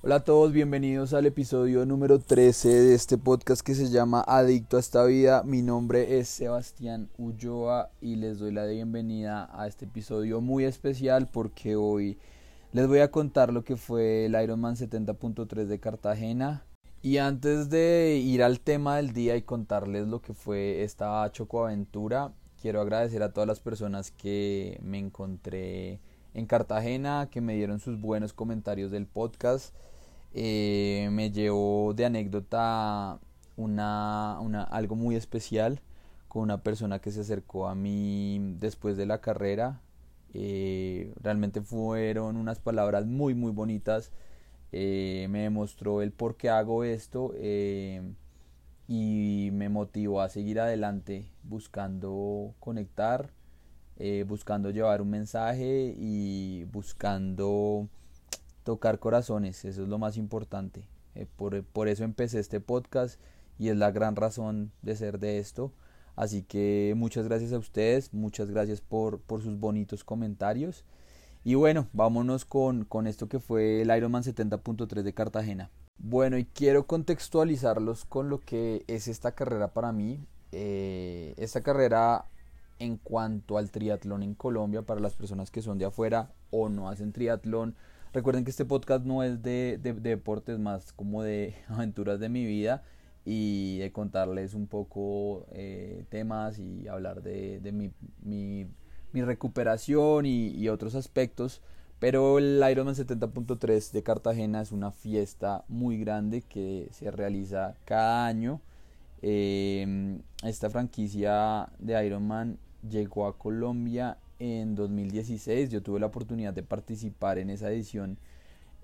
Hola a todos, bienvenidos al episodio número 13 de este podcast que se llama Adicto a esta vida. Mi nombre es Sebastián Ulloa y les doy la bienvenida a este episodio muy especial porque hoy les voy a contar lo que fue el Ironman 70.3 de Cartagena. Y antes de ir al tema del día y contarles lo que fue esta chocoaventura, quiero agradecer a todas las personas que me encontré en Cartagena, que me dieron sus buenos comentarios del podcast. Eh, me llevó de anécdota una, una, algo muy especial con una persona que se acercó a mí después de la carrera. Eh, realmente fueron unas palabras muy muy bonitas. Eh, me demostró el por qué hago esto y me motivó a seguir adelante buscando conectar, buscando llevar un mensaje y buscando tocar corazones, eso es lo más importante. Eh, por, eso empecé este podcast y es la gran razón de ser de esto. Así que muchas gracias a ustedes, muchas gracias por, por sus bonitos comentarios. Y bueno, vámonos con, con esto que fue el Ironman 70.3 de Cartagena. Bueno, y quiero contextualizarlos con lo que es esta carrera para mí. Eh, esta carrera en cuanto al triatlón en Colombia, para las personas que son de afuera o no hacen triatlón, Recuerden que este podcast no es de, deportes, más como de aventuras de mi vida y de contarles un poco eh, temas y hablar de, mi, mi, mi, recuperación y, otros aspectos. Pero el Ironman 70.3 de Cartagena es una fiesta muy grande que se realiza cada año. Em, esta franquicia de Ironman llegó a Colombia en 2016. Yo tuve la oportunidad de participar en esa edición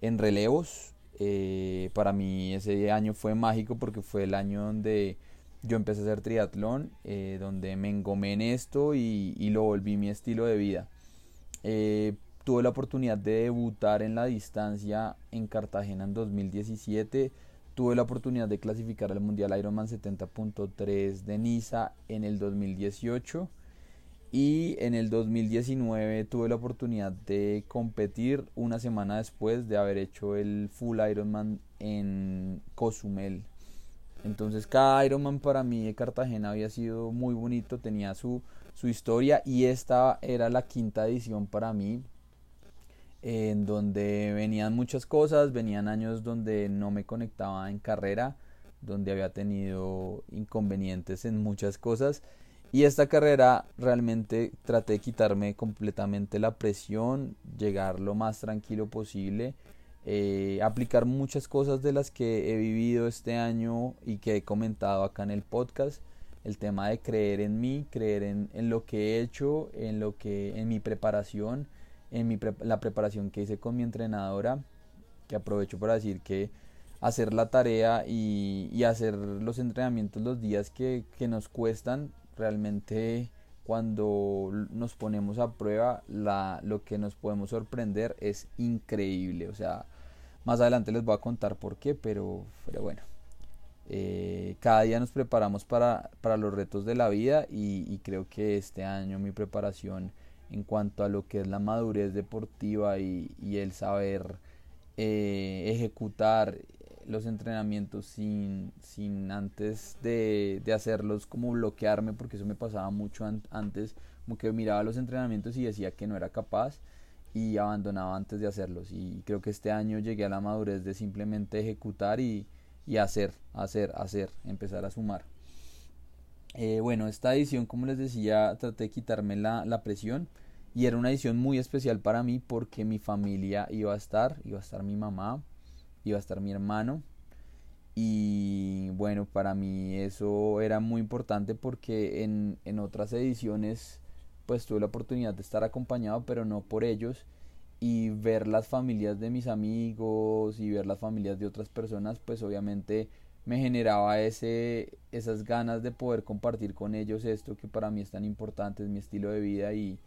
en relevos. Eh, para mí ese año fue mágico porque fue el año donde yo empecé a hacer triatlón, eh, donde me engomé en esto y, lo volví mi estilo de vida. Eh, tuve la oportunidad de debutar en la distancia en Cartagena en 2017. Tuve la oportunidad de clasificar al Mundial Ironman 70.3 de Niza en el 2018 y en el 2019 tuve la oportunidad de competir una semana después de haber hecho el Full Ironman en Cozumel. Entonces cada Ironman para mí de Cartagena había sido muy bonito, tenía su, su historia y esta era la quinta edición para mí en donde venían muchas cosas, venían años donde no me conectaba en carrera, donde había tenido inconvenientes en muchas cosas y esta carrera realmente traté de quitarme completamente la presión, llegar lo más tranquilo posible, eh, aplicar muchas cosas de las que he vivido este año y que he comentado acá en el podcast. El tema de creer en mí, creer en, lo que he hecho, en lo que, en mi preparación, en mi la preparación que hice con mi entrenadora, que aprovecho para decir que hacer la tarea y, hacer los entrenamientos los días que, que nos cuestan realmente cuando nos ponemos a prueba la, lo que nos podemos sorprender es increíble. O sea más adelante les voy a contar por qué pero, pero bueno. Eh, cada día nos preparamos para, para, los retos de la vida y, creo que este año mi preparación en cuanto a lo que es la madurez deportiva y, el saber eh, ejecutar los entrenamientos sin, sin antes de, de, hacerlos como bloquearme, porque eso me pasaba mucho antes, como que miraba los entrenamientos y decía que no era capaz y abandonaba antes de hacerlos. Y creo que este año llegué a la madurez de simplemente ejecutar y, y hacer, hacer, hacer, empezar a sumar. Eh, bueno, esta edición, como les decía, traté de quitarme la, la presión y era una edición muy especial para mí porque mi familia iba a estar, iba a estar mi mamá, iba a estar mi hermano. Y bueno, para mí eso era muy importante porque en, en otras ediciones pues tuve la oportunidad de estar acompañado, pero no por ellos. Y ver las familias de mis amigos y ver las familias de otras personas, pues obviamente me generaba ese, esas ganas de poder compartir con ellos esto que para mí es tan importante, es mi estilo de vida y,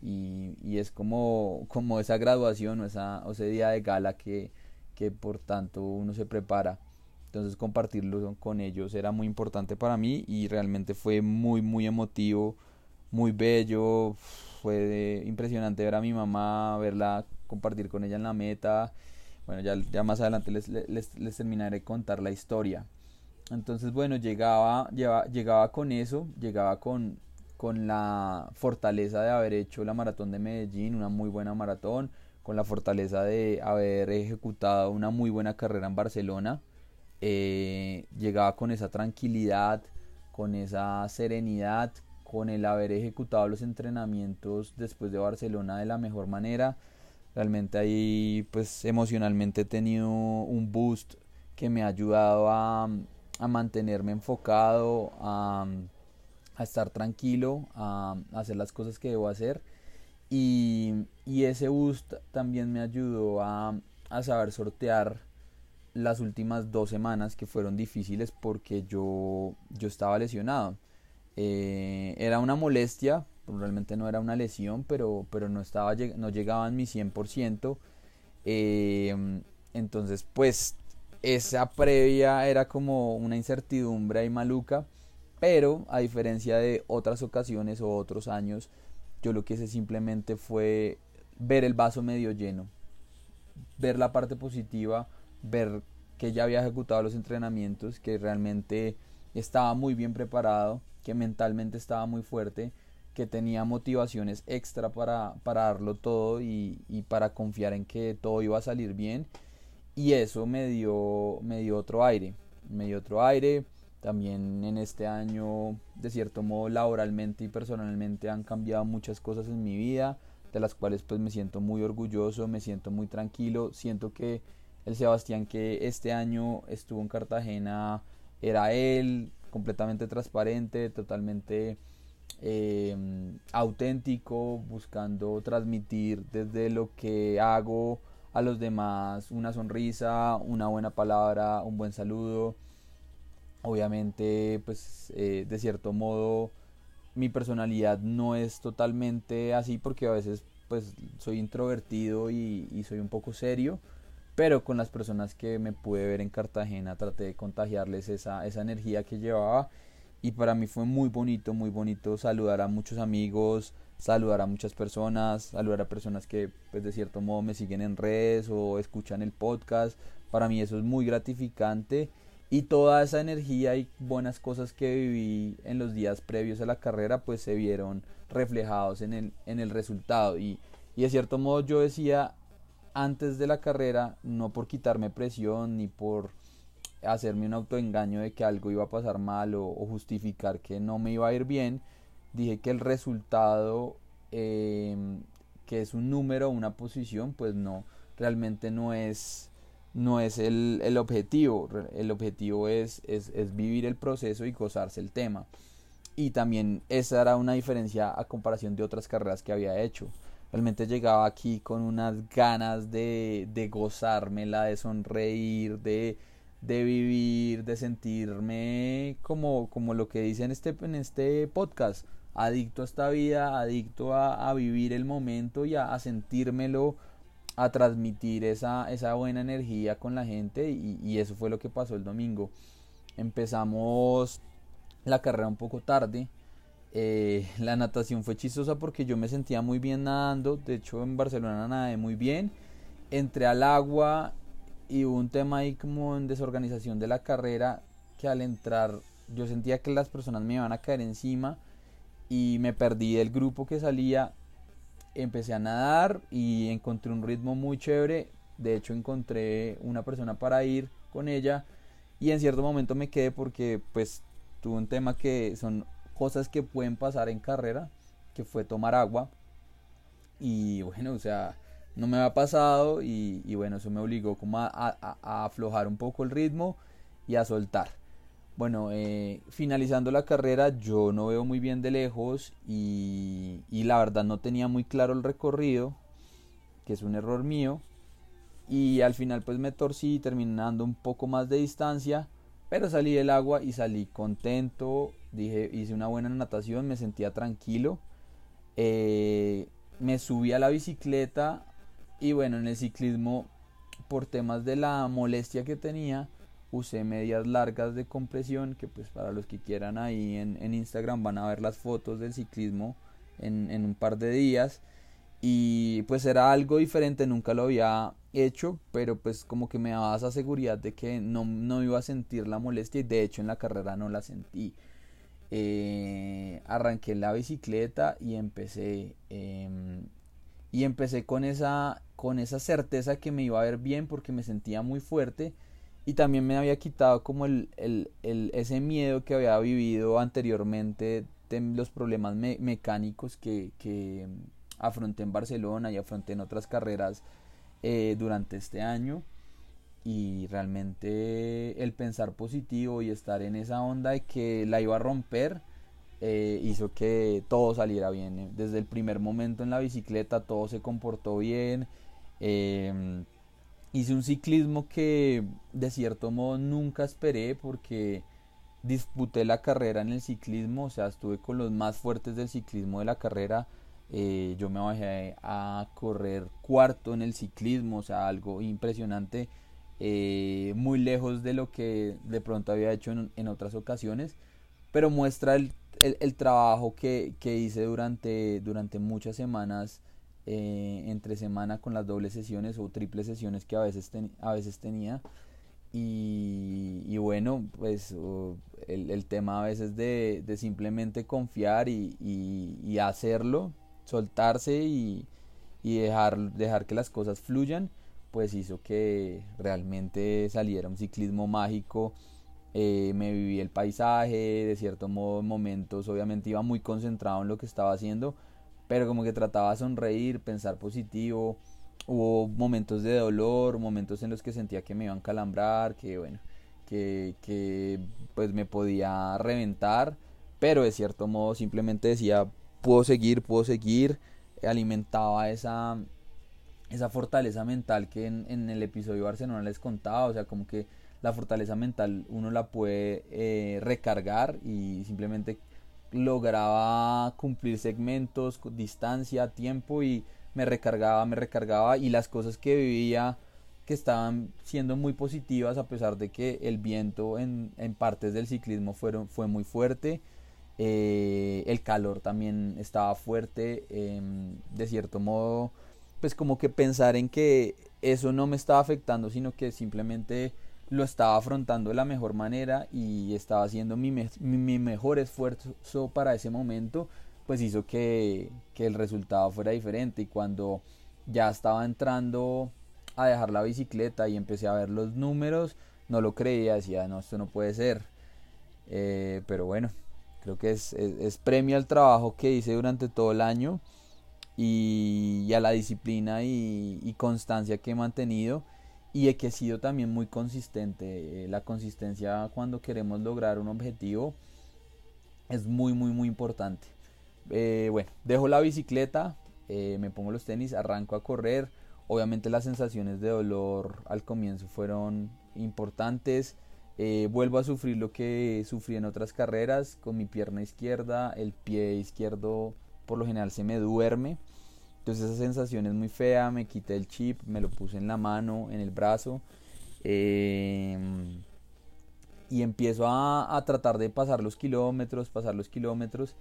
y, es como, como esa graduación o, esa, o ese día de gala que, que por tanto uno se prepara. Entonces compartirlo con ellos era muy importante para mí y realmente fue muy muy emotivo, muy bello, fue impresionante ver a mi mamá, verla compartir con ella en la meta, Bueno, ya, ya más adelante les, les, les terminaré de contar la historia. Entonces, bueno, llegaba, llegaba con eso, llegaba con, con la fortaleza de haber hecho la maratón de Medellín, una muy buena maratón, con la fortaleza de haber ejecutado una muy buena carrera en Barcelona. Eh, llegaba con esa tranquilidad, con esa serenidad, con el haber ejecutado los entrenamientos después de Barcelona de la mejor manera. Realmente ahí pues emocionalmente he tenido un boost que me ha ayudado a, a mantenerme enfocado, a, a, estar tranquilo, a, hacer las cosas que debo hacer. Y, y ese boost también me ayudó a, a saber sortear las últimas dos semanas que fueron difíciles porque yo, yo estaba lesionado. Eh, era una molestia, realmente no era una lesión, pero, pero no, estaba, no llegaba en mi 100%. Eh, entonces, pues esa previa era como una incertidumbre ahí maluca, pero a diferencia de otras ocasiones o otros años, yo lo que hice simplemente fue ver el vaso medio lleno, ver la parte positiva, ver que ya había ejecutado los entrenamientos, que realmente estaba muy bien preparado, que mentalmente estaba muy fuerte, que tenía motivaciones extra para, para darlo todo y, para confiar en que todo iba a salir bien y eso me dio, me dio otro aire, me dio otro aire. También en este año, de cierto modo, laboralmente y personalmente han cambiado muchas cosas en mi vida, de las cuales pues me siento muy orgulloso, me siento muy tranquilo, siento que el Sebastián que este año estuvo en Cartagena era él, completamente transparente, totalmente eh, auténtico, buscando transmitir desde lo que hago a los demás una sonrisa, una buena palabra, un buen saludo. Obviamente, pues eh, de cierto modo mi personalidad no es totalmente así porque a veces pues soy introvertido y, soy un poco serio, pero con las personas que me pude ver en Cartagena traté de contagiarles esa, esa energía que llevaba y para mí fue muy bonito, muy bonito saludar a muchos amigos, saludar a muchas personas, saludar a personas que pues de cierto modo me siguen en redes o escuchan el podcast. Para mí eso es muy gratificante y toda esa energía y buenas cosas que viví en los días previos a la carrera pues se vieron reflejados en el, en el resultado. Y, y de cierto modo yo decía antes de la carrera no por quitarme presión ni por hacerme un autoengaño de que algo iba a pasar mal o, justificar que no me iba a ir bien dije que el resultado, em, que es un número, una posición, pues no, realmente no es, no es el, el objetivo. El objetivo es, es, es, vivir el proceso y gozarse el tema. Y también esa era una diferencia a comparación de otras carreras que había hecho. Realmente llegaba aquí con unas ganas de, de gozármela, de sonreír, de, de vivir, de sentirme como, como lo que dice en este, en este podcast, adicto a esta vida, adicto a, vivir el momento y a, sentírmelo, a transmitir esa, esa, buena energía con la gente y, eso fue lo que pasó el domingo. Empezamos la carrera un poco tarde. Eh, la natación fue chistosa porque yo me sentía muy bien nadando. De hecho, en Barcelona nadé muy bien. Entré al agua y hubo un tema ahí como en desorganización de la carrera que al entrar yo sentía que las personas me iban a caer encima y me perdí del grupo que salía. Empecé a nadar y encontré un ritmo muy chévere. De hecho encontré una persona para ir con ella y en cierto momento me quedé porque pues tuve un tema que son cosas que pueden pasar en carrera, que fue tomar agua. Y bueno, o sea, no me había pasado y, bueno, eso me obligó como a, a aflojar un poco el ritmo y a soltar. Bueno, eh, finalizando la carrera yo no veo muy bien de lejos y, la verdad no tenía muy claro el recorrido, que es un error mío. Y al final pues me torcí, terminando un poco más de distancia, pero salí del agua y salí contento, dije, hice una buena natación, me sentía tranquilo. Eh, me subí a la bicicleta y bueno, en el ciclismo, por temas de la molestia que tenía, usé medias largas de compresión que pues para los que quieran ahí en, Instagram van a ver las fotos del ciclismo en, un par de días y pues era algo diferente, nunca lo había hecho, pero pues como que me daba esa seguridad de que no, no iba a sentir la molestia y de hecho en la carrera no la sentí. Eh, arranqué la bicicleta y empecé em, y empecé con esa con esa certeza que me iba a ver bien porque me sentía muy fuerte y también me había quitado como el, el, el ese miedo que había vivido anteriormente de los problemas mecánicos que, que afronté en Barcelona y afronté en otras carreras eh, durante este año y realmente el pensar positivo y estar en esa onda de que la iba a romper eh, hizo que todo saliera bien. Eh. Desde el primer momento en la bicicleta todo se comportó bien. Em, hice un ciclismo que de cierto modo nunca esperé porque disputé la carrera en el ciclismo, o sea, estuve con los más fuertes del ciclismo de la carrera. Eh, yo me bajé a correr cuarto en el ciclismo, o sea, algo impresionante, eh, muy lejos de lo que de pronto había hecho en, otras ocasiones, pero muestra el, el, trabajo que, que, hice durante, durante muchas semanas, eh, entre semana con las dobles sesiones o triples sesiones que a veces, a veces tenía. Y, y, bueno, pues el, el, tema a veces de, de simplemente confiar y, y, y hacerlo, soltarse y, dejar, dejar que las cosas fluyan, pues hizo que realmente saliera un ciclismo mágico. Eh, me viví el paisaje, de cierto modo en momentos obviamente iba muy concentrado en lo que estaba haciendo, pero como que trataba de sonreír, pensar positivo. Hubo momentos de dolor, momentos en los que sentía que me iban a calambrar, que bueno, que, que pues me podía reventar, pero de cierto modo simplemente decía puedo seguir, puedo seguir, alimentaba esa, esa fortaleza mental que en, el episodio de Barcelona les contaba, o sea, como que la fortaleza mental uno la puede eh, recargar y simplemente lograba cumplir segmentos, distancia, tiempo y me recargaba, me recargaba y las cosas que vivía que estaban siendo muy positivas a pesar de que el viento en, en partes del ciclismo fueron, fue muy fuerte eh, el calor también estaba fuerte, em, de cierto modo, pues como que pensar en que eso no me estaba afectando, sino que simplemente lo estaba afrontando de la mejor manera y estaba haciendo mi, mi, mejor esfuerzo para ese momento, pues hizo que, que el resultado fuera diferente y cuando ya estaba entrando a dejar la bicicleta y empecé a ver los números, no lo creía, decía, no, esto no puede ser. Eh, pero bueno, Creo que es, es, premio al trabajo que hice durante todo el año y, a la disciplina y, constancia que he mantenido y que he sido también muy consistente. Eh, la consistencia cuando queremos lograr un objetivo es muy, muy, muy importante. Eh, bueno, dejo la bicicleta, eh, me pongo los tenis, arranco a correr. Obviamente las sensaciones de dolor al comienzo fueron importantes. Vuelvo a sufrir lo que sufrí en otras carreras con mi pierna izquierda, el pie izquierdo por lo general se me duerme. Entonces esa sensación es muy fea, me quité el chip, me lo puse en la mano, en el brazo. Em, y empiezo a, tratar de pasar los kilómetros, pasar los kilómetros.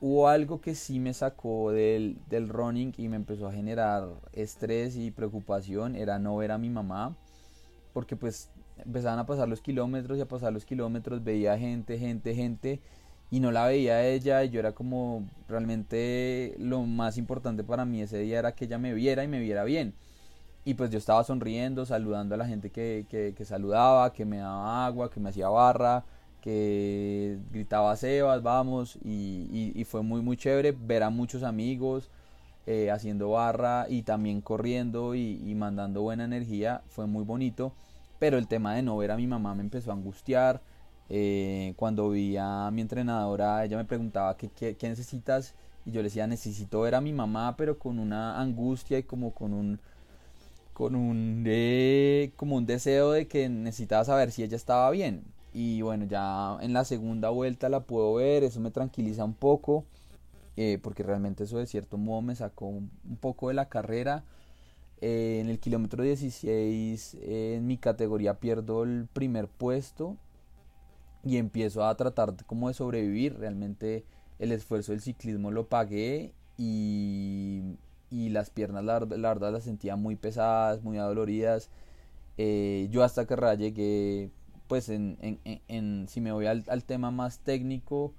Hubo algo que sí me sacó del, del running y me empezó a generar estrés y preocupación, era no ver a mi mamá. Porque pues empezaban a pasar los kilómetros y a pasar los kilómetros veía gente, gente, gente y no la veía a ella y yo era como realmente lo más importante para mí ese día era que ella me viera y me viera bien. Y pues yo estaba sonriendo, saludando a la gente que, que, saludaba, que me daba agua, que me hacía barra, que gritaba Sebas, vamos, y, y, fue muy muy chévere ver a muchos amigos eh, haciendo barra y también corriendo y mandando buena energía, fue muy bonito pero el tema de no ver a mi mamá me empezó a angustiar. Eh, cuando vi a mi entrenadora, ella me preguntaba ¿qué, necesitas y yo le decía necesito ver a mi mamá, pero con una angustia y como con un con un como un deseo de que necesitaba saber si ella estaba bien. Y bueno, ya en la segunda vuelta la puedo ver, eso me tranquiliza un poco, eh, porque realmente eso de cierto modo me sacó un poco de la carrera. Eh, en el kilómetro 16 en mi categoría pierdo el primer puesto y empiezo a tratar como de sobrevivir. Realmente el esfuerzo del ciclismo lo pagué y, y las piernas la, las sentía muy pesadas, muy adoloridas. Eh, yo hasta que llegué, pues en, en, en, si me voy al, al, tema más técnico,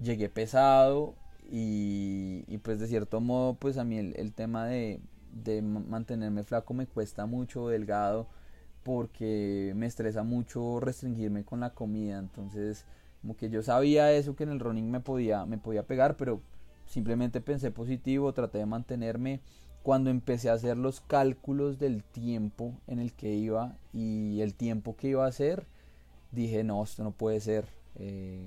llegué pesado y, y, pues de cierto modo pues a mí el, el tema de, de mantenerme flaco me cuesta mucho, delgado, porque me estresa mucho restringirme con la comida. Entonces, como que yo sabía eso que en el running me podía, me podía pegar, pero simplemente pensé positivo, traté de mantenerme. Cuando empecé a hacer los cálculos del tiempo en el que iba y el tiempo que iba a hacer, dije, no, esto no puede ser. Eh,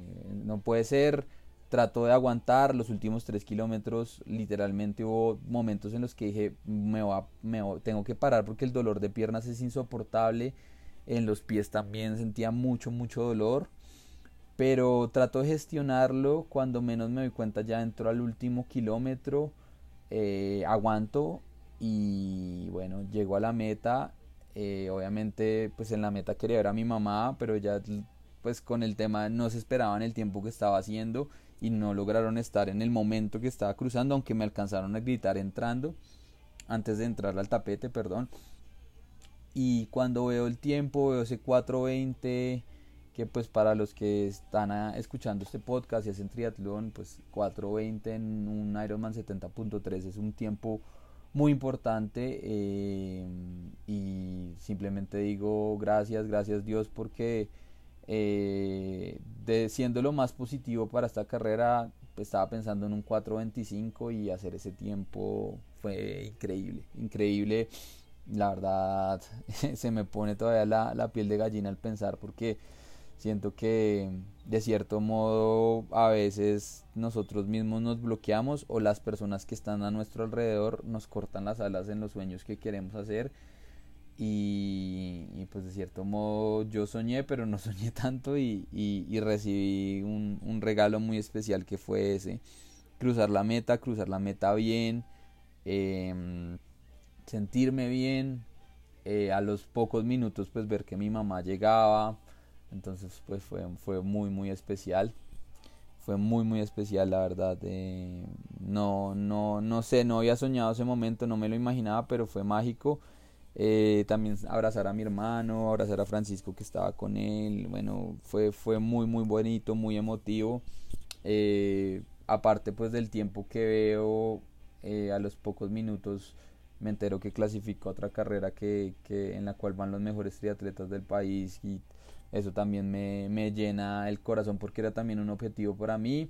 no puede ser trato de aguantar los últimos tres kilómetros literalmente hubo momentos en los que dije me, va, me tengo que parar porque el dolor de piernas es insoportable en los pies también sentía mucho mucho dolor pero trato de gestionarlo cuando menos me doy cuenta ya entro al último kilómetro eh, aguanto y bueno llego a la meta eh, obviamente pues en la meta quería ver a mi mamá pero ya pues con el tema no se esperaban el tiempo que estaba haciendo y no lograron estar en el momento que estaba cruzando, aunque me alcanzaron a gritar entrando, antes de entrar al tapete, perdón. Y cuando veo el tiempo, veo ese 420, que pues para los que están escuchando este podcast y hacen triatlón, pues 420 en un Ironman 70.3 es un tiempo muy importante eh, y simplemente digo gracias, gracias Dios porque eh, de, siendo lo más positivo para esta carrera, pues, estaba pensando en un 4.25 y hacer ese tiempo fue increíble, increíble. La verdad, se me pone todavía la, la piel de gallina al pensar porque siento que de cierto modo a veces nosotros mismos nos bloqueamos o las personas que están a nuestro alrededor nos cortan las alas en los sueños que queremos hacer y, pues de cierto modo yo soñé, pero no soñé tanto y, y, recibí un, un, regalo muy especial que fue ese. Cruzar la meta, cruzar la meta bien, em, sentirme bien, eh, a los pocos minutos pues ver que mi mamá llegaba, entonces pues fue, fue muy muy especial. Fue muy muy especial la verdad. Eh, no, no, no sé, no había soñado ese momento, no me lo imaginaba, pero fue mágico eh, también abrazar a mi hermano, abrazar a Francisco que estaba con él, bueno, fue, fue muy muy bonito, muy emotivo. Eh, aparte pues del tiempo que veo, eh, a los pocos minutos me entero que clasificó otra carrera que, que, en la cual van los mejores triatletas del país y eso también me, me llena el corazón porque era también un objetivo para mí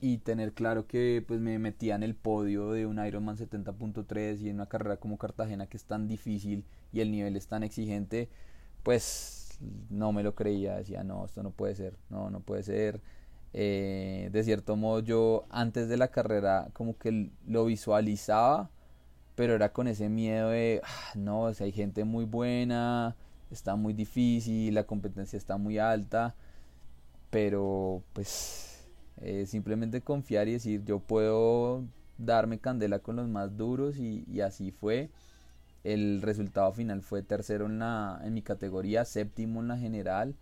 y tener claro que pues me metía en el podio de un Ironman 70.3 y en una carrera como Cartagena que es tan difícil y el nivel es tan exigente, pues no me lo creía, decía no, esto no puede ser, no, no puede ser. Eh, de cierto modo yo antes de la carrera como que lo visualizaba, pero era con ese miedo de, ah, no, si hay gente muy buena, está muy difícil, la competencia está muy alta, pero pues eh, simplemente confiar y decir yo puedo darme candela con los más duros y, así fue. El resultado final fue tercero en, la, en mi categoría, séptimo en la general,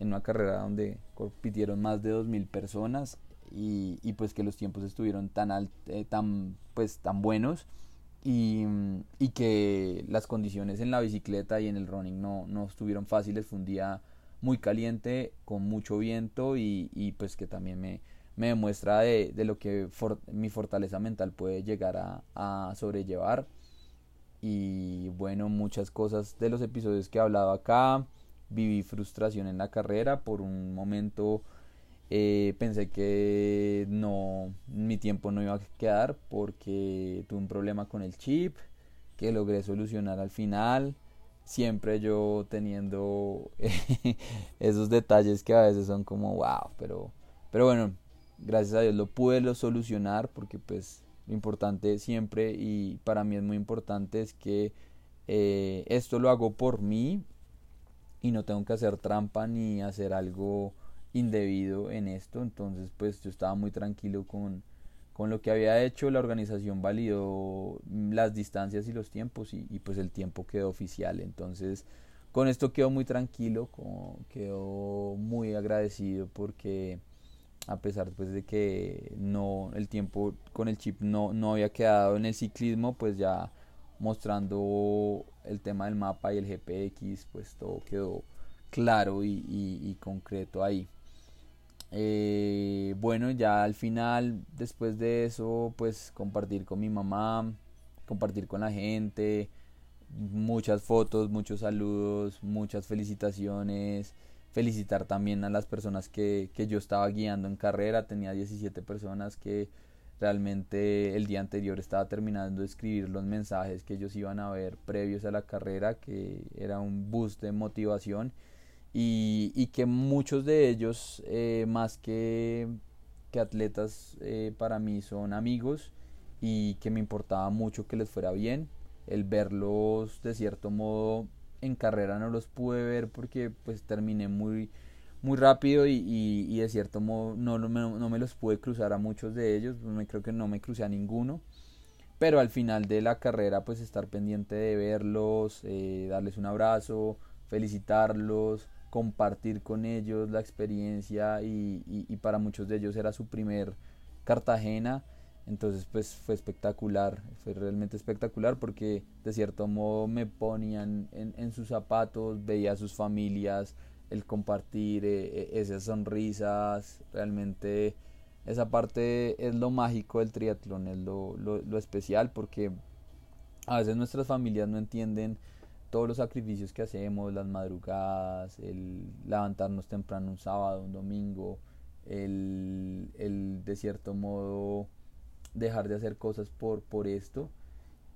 en una carrera donde compitieron más de 2.000 personas y, pues que los tiempos estuvieron tan, eh, tan, pues, tan buenos y, y, que las condiciones en la bicicleta y en el running no, no estuvieron fáciles. Fue un día muy caliente, con mucho viento y, y pues que también me, me demuestra de, de lo que mi fortaleza mental puede llegar a, a, sobrellevar. Y bueno, muchas cosas de los episodios que he hablado acá. Viví frustración en la carrera. Por un momento eh, pensé que no, mi tiempo no iba a quedar porque tuve un problema con el chip que logré solucionar al final siempre yo teniendo esos detalles que a veces son como wow, pero, pero bueno, gracias a Dios lo pude lo solucionar porque pues lo importante siempre y para mí es muy importante es que eh, esto lo hago por mí y no tengo que hacer trampa ni hacer algo indebido en esto. Entonces pues yo estaba muy tranquilo con, con lo que había hecho. La organización validó las distancias y los tiempos y, pues el tiempo quedó oficial. Entonces con esto quedo muy tranquilo quedo muy agradecido porque a pesar pues de que no el tiempo con el chip no, no había quedado en el ciclismo pues ya mostrando el tema del mapa y el GPX pues todo quedó claro y, concreto ahí. Eh, bueno ya al final después de eso pues compartir con mi mamá compartir con la gente muchas fotos muchos saludos muchas felicitaciones felicitar también a las personas que, que yo estaba guiando en carrera. Tenía 17 personas que realmente el día anterior estaba terminando de escribir los mensajes que ellos iban a ver previos a la carrera, que era un boost de motivación y, y que muchos de ellos, eh, más que, que atletas, eh, para mí son amigos y que me importaba mucho que les fuera bien, el verlos de cierto modo en carrera no los pude ver porque pues terminé muy muy rápido y, y, de cierto modo no, no, no, me los pude cruzar a muchos de ellos, me, creo que no me crucé a ninguno, pero al final de la carrera pues estar pendiente de verlos, eh, darles un abrazo, felicitarlos, compartir con ellos la experiencia y, y para muchos de ellos era su primer Cartagena entonces pues fue espectacular, fue realmente espectacular porque de cierto modo me ponían en, sus zapatos, veía a sus familias, el compartir eh, eh, esas sonrisas, realmente esa parte es lo mágico del triatlón, es lo, lo, especial porque a veces nuestras familias no entienden todos los sacrificios que hacemos, las madrugadas, el levantarnos temprano un sábado, un domingo, el, el de cierto modo dejar de hacer cosas por, por esto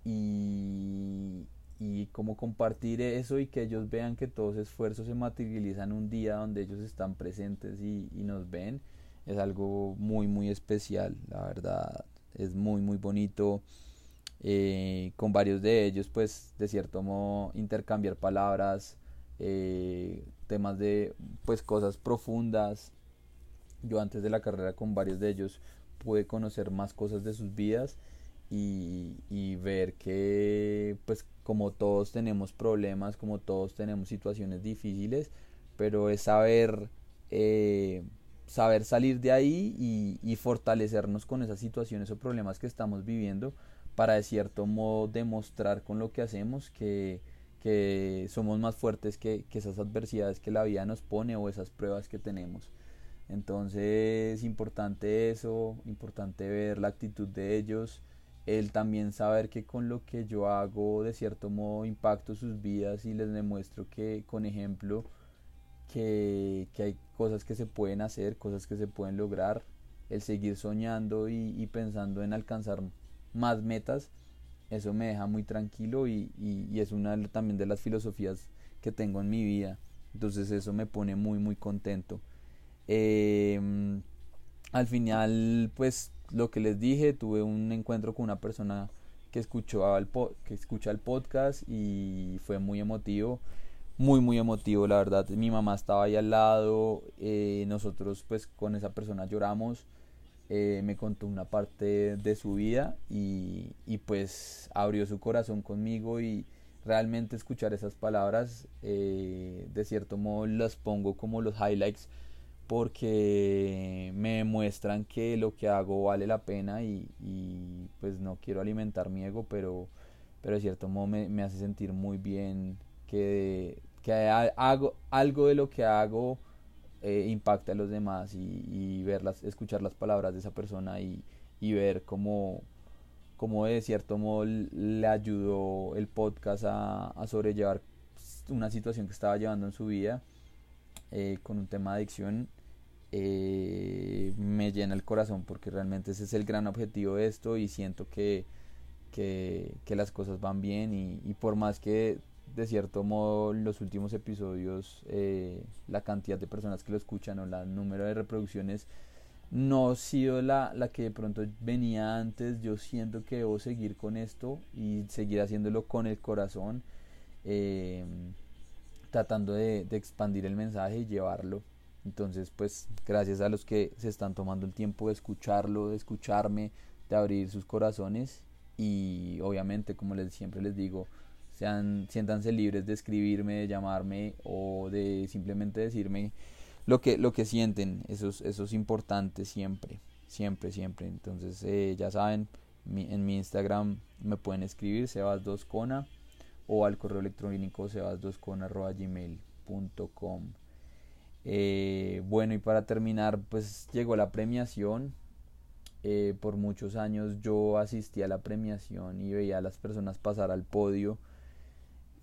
y, y como compartir eso y que ellos vean que todos esfuerzos se materializan un día donde ellos están presentes y, nos ven es algo muy muy especial. La verdad es muy muy bonito eh, con varios de ellos pues de cierto modo intercambiar palabras eh, temas de pues cosas profundas. Yo antes de la carrera con varios de ellos pude conocer más cosas de sus vidas y, ver que pues como todos tenemos problemas, como todos tenemos situaciones difíciles, pero es saber, eh, saber salir de ahí y, fortalecernos con esas situaciones o problemas que estamos viviendo para de cierto modo demostrar con lo que hacemos que, somos más fuertes que esas adversidades que la vida nos pone o esas pruebas que tenemos. Entonces, importante eso, importante ver la actitud de ellos, el también saber que con lo que yo hago de cierto modo impacto sus vidas y les demuestro que con ejemplo que, que hay cosas que se pueden hacer, cosas que se pueden lograr, el seguir soñando y, pensando en alcanzar más metas, eso me deja muy tranquilo y, y, y es una también de las filosofías que tengo en mi vida. Entonces eso me pone muy muy contento. Em, al final, pues lo que les dije, tuve un encuentro con una persona que, escuchó el que escucha el podcast y fue muy emotivo, muy, muy emotivo, la verdad. Mi mamá estaba ahí al lado, eh, nosotros pues con esa persona lloramos. Eh, me contó una parte de su vida y, y, pues abrió su corazón conmigo y realmente escuchar esas palabras eh, de cierto modo las pongo como los highlights porque me muestran que lo que hago vale la pena y, y pues no quiero alimentar mi ego, pero, pero de cierto modo me, me hace sentir muy bien que, que hago, algo de lo que hago eh, impacta a los demás y, y verlas, escuchar las palabras de esa persona y, y ver cómo, cómo de cierto modo le ayudó el podcast a, a sobrellevar una situación que estaba llevando en su vida eh, con un tema de adicción eh, me llena el corazón porque realmente ese es el gran objetivo de esto y siento que, que, las cosas van bien y, por más que de cierto modo los últimos episodios eh, la cantidad de personas que lo escuchan o el número de reproducciones no ha sido la, la que de pronto venía antes. Yo siento que debo seguir con esto y seguir haciéndolo con el corazón tratando de, expandir el mensaje y llevarlo. Entonces, pues gracias a los que se están tomando el tiempo de escucharlo, de escucharme, de abrir sus corazones y obviamente, como les siempre les digo, sean siéntanse libres de escribirme, de llamarme o de simplemente decirme lo que, lo que sienten, eso es, eso es importante siempre, siempre, siempre. Entonces, eh, ya saben, en mi Instagram me pueden escribir sebas2cona o al correo electrónico sebas2cona.gmail.com eh, bueno, y para terminar, pues llegó la premiación. Eh, por muchos años yo asistí a la premiación y veía a las personas pasar al podio.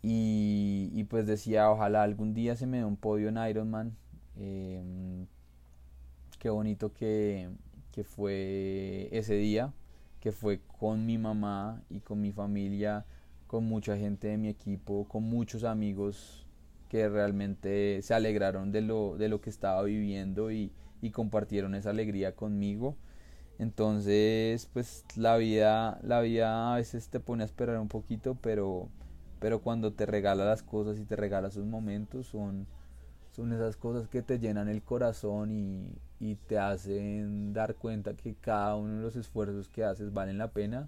Y, pues decía, ojalá algún día se me dé un podio en Ironman. Em, qué bonito que, que fue ese día, que fue con mi mamá y con mi familia, con mucha gente de mi equipo, con muchos amigos que realmente se alegraron de lo, de lo que estaba viviendo y, compartieron esa alegría conmigo. Entonces, pues la vida, la vida a veces te pone a esperar un poquito, pero, pero cuando te regala las cosas y te regala sus momentos, son, son esas cosas que te llenan el corazón y, y te hacen dar cuenta que cada uno de los esfuerzos que haces valen la pena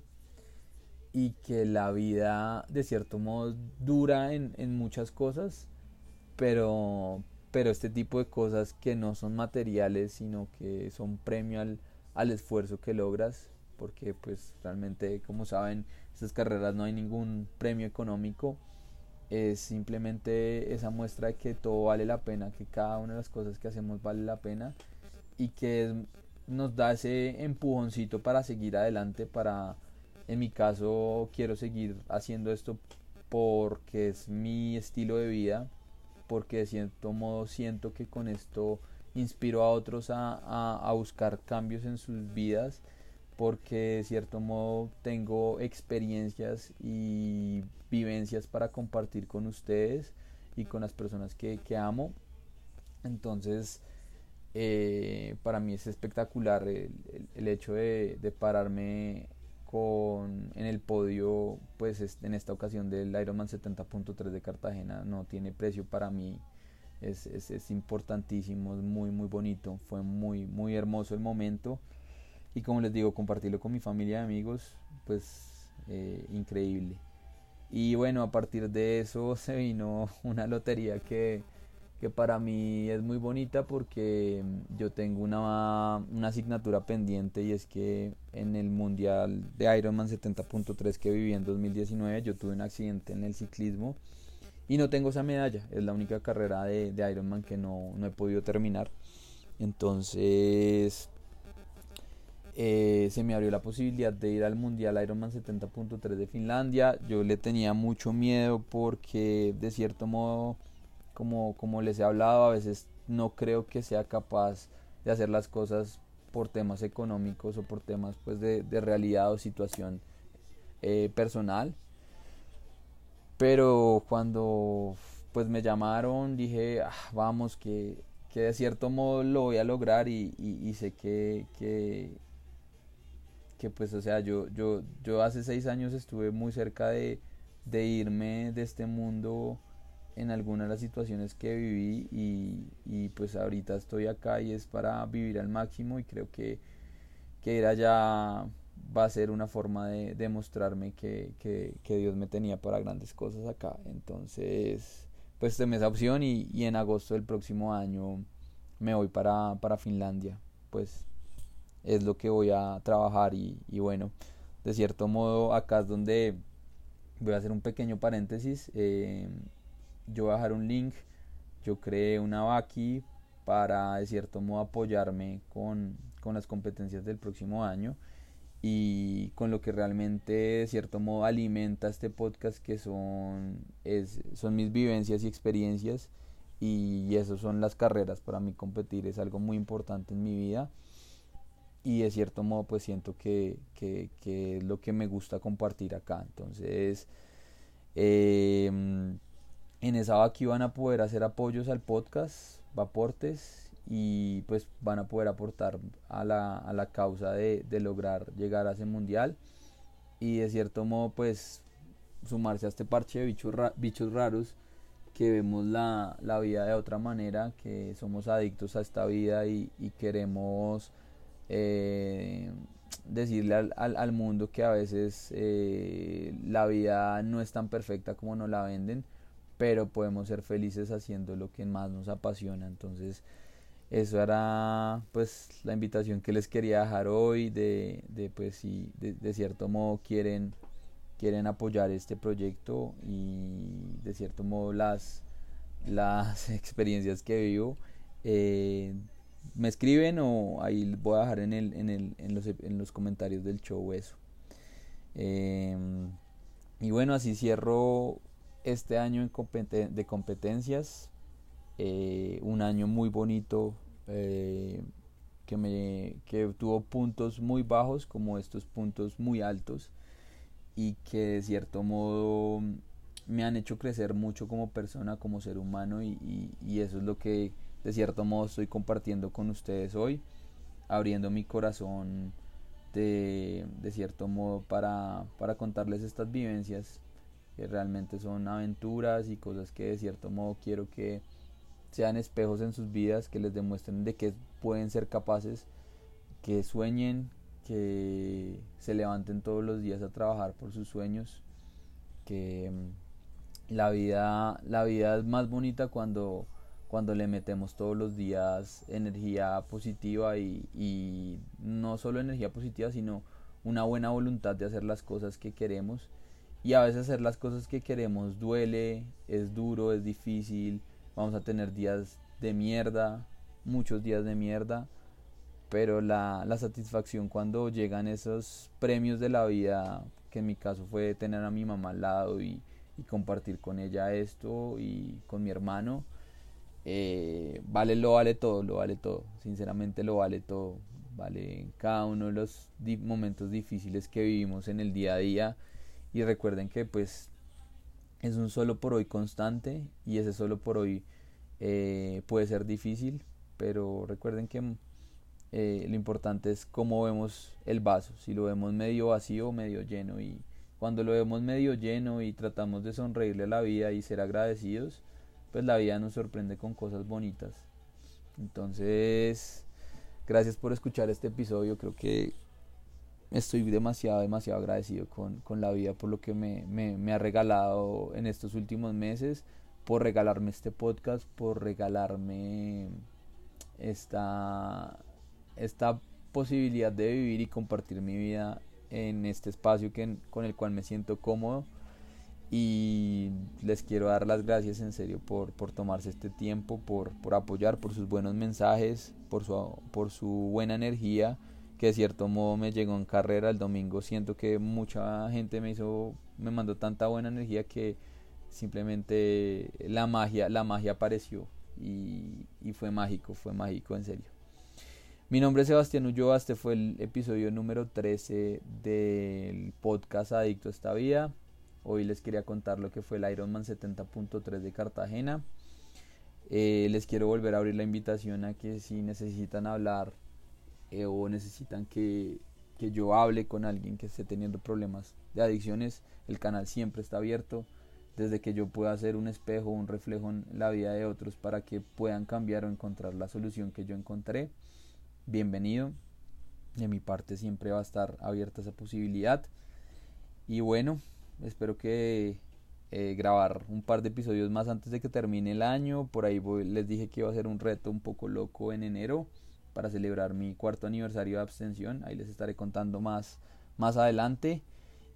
y que la vida de cierto modo dura en, en muchas cosas pero, pero este tipo de cosas que no son materiales, sino que son premio al, al esfuerzo que logras, porque pues realmente, como saben, estas carreras no hay ningún premio económico, es simplemente esa muestra de que todo vale la pena, que cada una de las cosas que hacemos vale la pena y que nos da ese empujoncito para seguir adelante, para, en mi caso, quiero seguir haciendo esto porque es mi estilo de vida, porque de cierto modo siento que con esto inspiro a otros a, buscar cambios en sus vidas porque de cierto modo tengo experiencias y vivencias para compartir con ustedes y con las personas que, amo. Entonces eh, para mí es espectacular el, hecho de, de, pararme en el podio, pues en esta ocasión del Ironman 70.3 de Cartagena no tiene precio para mí. Es, es, importantísimo, es muy muy bonito, fue muy muy hermoso el momento y como les digo, compartirlo con mi familia y amigos, pues eh, increíble. Y bueno, a partir de eso se vino una lotería que que para mí es muy bonita porque mm, yo tengo una, una asignatura pendiente y es que en el Mundial de Ironman 70.3 que viví en 2019 yo tuve un accidente en el ciclismo y no tengo esa medalla, es la única carrera de, de Ironman que no, no, he podido terminar. Entonces eh, se me abrió la posibilidad de ir al Mundial Ironman 70.3 de Finlandia. Yo le tenía mucho miedo porque de cierto modo como, como les he hablado, a veces no creo que sea capaz de hacer las cosas por temas económicos o por temas pues de, realidad o situación eh, personal. Pero cuando pues me llamaron dije, ah, vamos, que, que, de cierto modo lo voy a lograr y, y, sé que, que, que, pues o sea, yo, yo, yo hace seis años estuve muy cerca de, de irme de este mundo en algunas de las situaciones que viví y, pues ahorita estoy acá y es para vivir al máximo y creo que, que ir allá va a ser una forma de demostrarme que, que, Dios me tenía para grandes cosas acá. Entonces, pues tomé esa opción y, y en agosto del próximo año me voy para, para Finlandia. Pues es lo que voy a trabajar y, y bueno, de cierto modo acá es donde voy a hacer un pequeño paréntesis. Eh, yo voy a dejar un link. Yo creé una Baki para de cierto modo apoyarme con, con las competencias del próximo año y con lo que realmente de cierto modo alimenta este podcast que son, es, son mis vivencias y experiencias y eso son las carreras para mí competir es algo muy importante en mi vida y de cierto modo pues siento que, que, que es lo que me gusta compartir acá entonces eh, en esa aquí van a poder hacer apoyos al podcast, aportes y pues van a poder aportar a la, a la causa de, de, lograr llegar a ese mundial. Y de cierto modo pues sumarse a este parche de bichos, raros que vemos la, la, vida de otra manera, que somos adictos a esta vida y, queremos eh, decirle al, al, al, mundo que a veces eh, la vida no es tan perfecta como nos la venden pero podemos ser felices haciendo lo que más nos apasiona. Entonces, eso era pues la invitación que les quería dejar hoy de, de pues si de, cierto modo quieren quieren apoyar este proyecto y de cierto modo las las experiencias que vivo eh, me escriben o ahí voy a dejar en, el, en, el, en, los, en los comentarios del show eso em, y bueno así cierro este año de competencias eh, un año muy bonito eh, que, me, que tuvo puntos muy bajos como estos puntos muy altos y que de cierto modo me han hecho crecer mucho como persona, como ser humano y, y, eso es lo que de cierto modo estoy compartiendo con ustedes hoy, abriendo mi corazón de, de cierto modo para, para contarles estas vivencias que realmente son aventuras y cosas que de cierto modo quiero que sean espejos en sus vidas, que les demuestren de qué pueden ser capaces, que sueñen, que se levanten todos los días a trabajar por sus sueños, que mm, la vida, la vida es más bonita cuando, cuando le metemos todos los días energía positiva y, y no solo energía positiva, sino una buena voluntad de hacer las cosas que queremos. Y a veces hacer las cosas que queremos duele, es duro, es difícil, vamos a tener días de mierda, muchos días de mierda, pero la, la satisfacción cuando llegan esos premios de la vida, que en mi caso fue tener a mi mamá al lado y, compartir con ella esto y con mi hermano, eh, vale, lo vale todo, lo vale todo, sinceramente lo vale todo, vale cada uno de los momentos difíciles que vivimos en el día a día y recuerden que pues es un solo por hoy constante y ese solo por hoy eh, puede ser difícil, pero recuerden que eh, lo importante es cómo vemos el vaso, si lo vemos medio vacío o medio lleno y cuando lo vemos medio lleno y tratamos de sonreírle a la vida y ser agradecidos, pues la vida nos sorprende con cosas bonitas. Entonces, gracias por escuchar este episodio, creo que estoy demasiado, demasiado agradecido con, con la vida por lo que me, me, me, ha regalado en estos últimos meses, por regalarme este podcast, por regalarme esta, esta posibilidad de vivir y compartir mi vida en este espacio que, con el cual me siento cómodo. Y les quiero dar las gracias en serio por, por tomarse este tiempo, por, por apoyar, por sus buenos mensajes, por su, por su buena energía que de cierto modo me llegó en carrera el domingo. Siento que mucha gente me hizo, me mandó tanta buena energía que simplemente la magia, la magia apareció y, fue mágico, fue mágico en serio. Mi nombre es Sebastián Ulloa, este fue el episodio número 13 del podcast Adicto a esta vida. Hoy les quería contar lo que fue el Ironman 70.3 de Cartagena. Eh, les quiero volver a abrir la invitación a que si necesitan hablar eh, o necesitan que, que yo hable con alguien que esté teniendo problemas de adicciones, el canal siempre está abierto desde que yo pueda hacer un espejo, un reflejo en la vida de otros para que puedan cambiar o encontrar la solución que yo encontré. Bienvenido. De mi parte siempre va a estar abierta esa posibilidad. Y bueno, espero que eh, grabar un par de episodios más antes de que termine el año. Por ahí les dije que iba a ser un reto un poco loco en enero para celebrar mi cuarto aniversario de abstención. Ahí les estaré contando más, más adelante.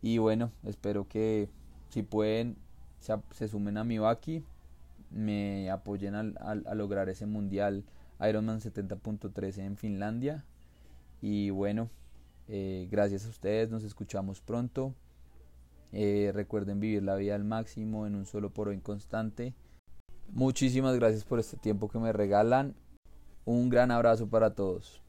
Y bueno, espero que si pueden se, sumen a mi Baki, me apoyen a lograr ese mundial Ironman 70.13 en Finlandia. Y bueno, eh, gracias a ustedes, nos escuchamos pronto. Eh, recuerden vivir la vida al máximo en un solo por hoy constante. Muchísimas gracias por este tiempo que me regalan. Un gran abrazo para todos.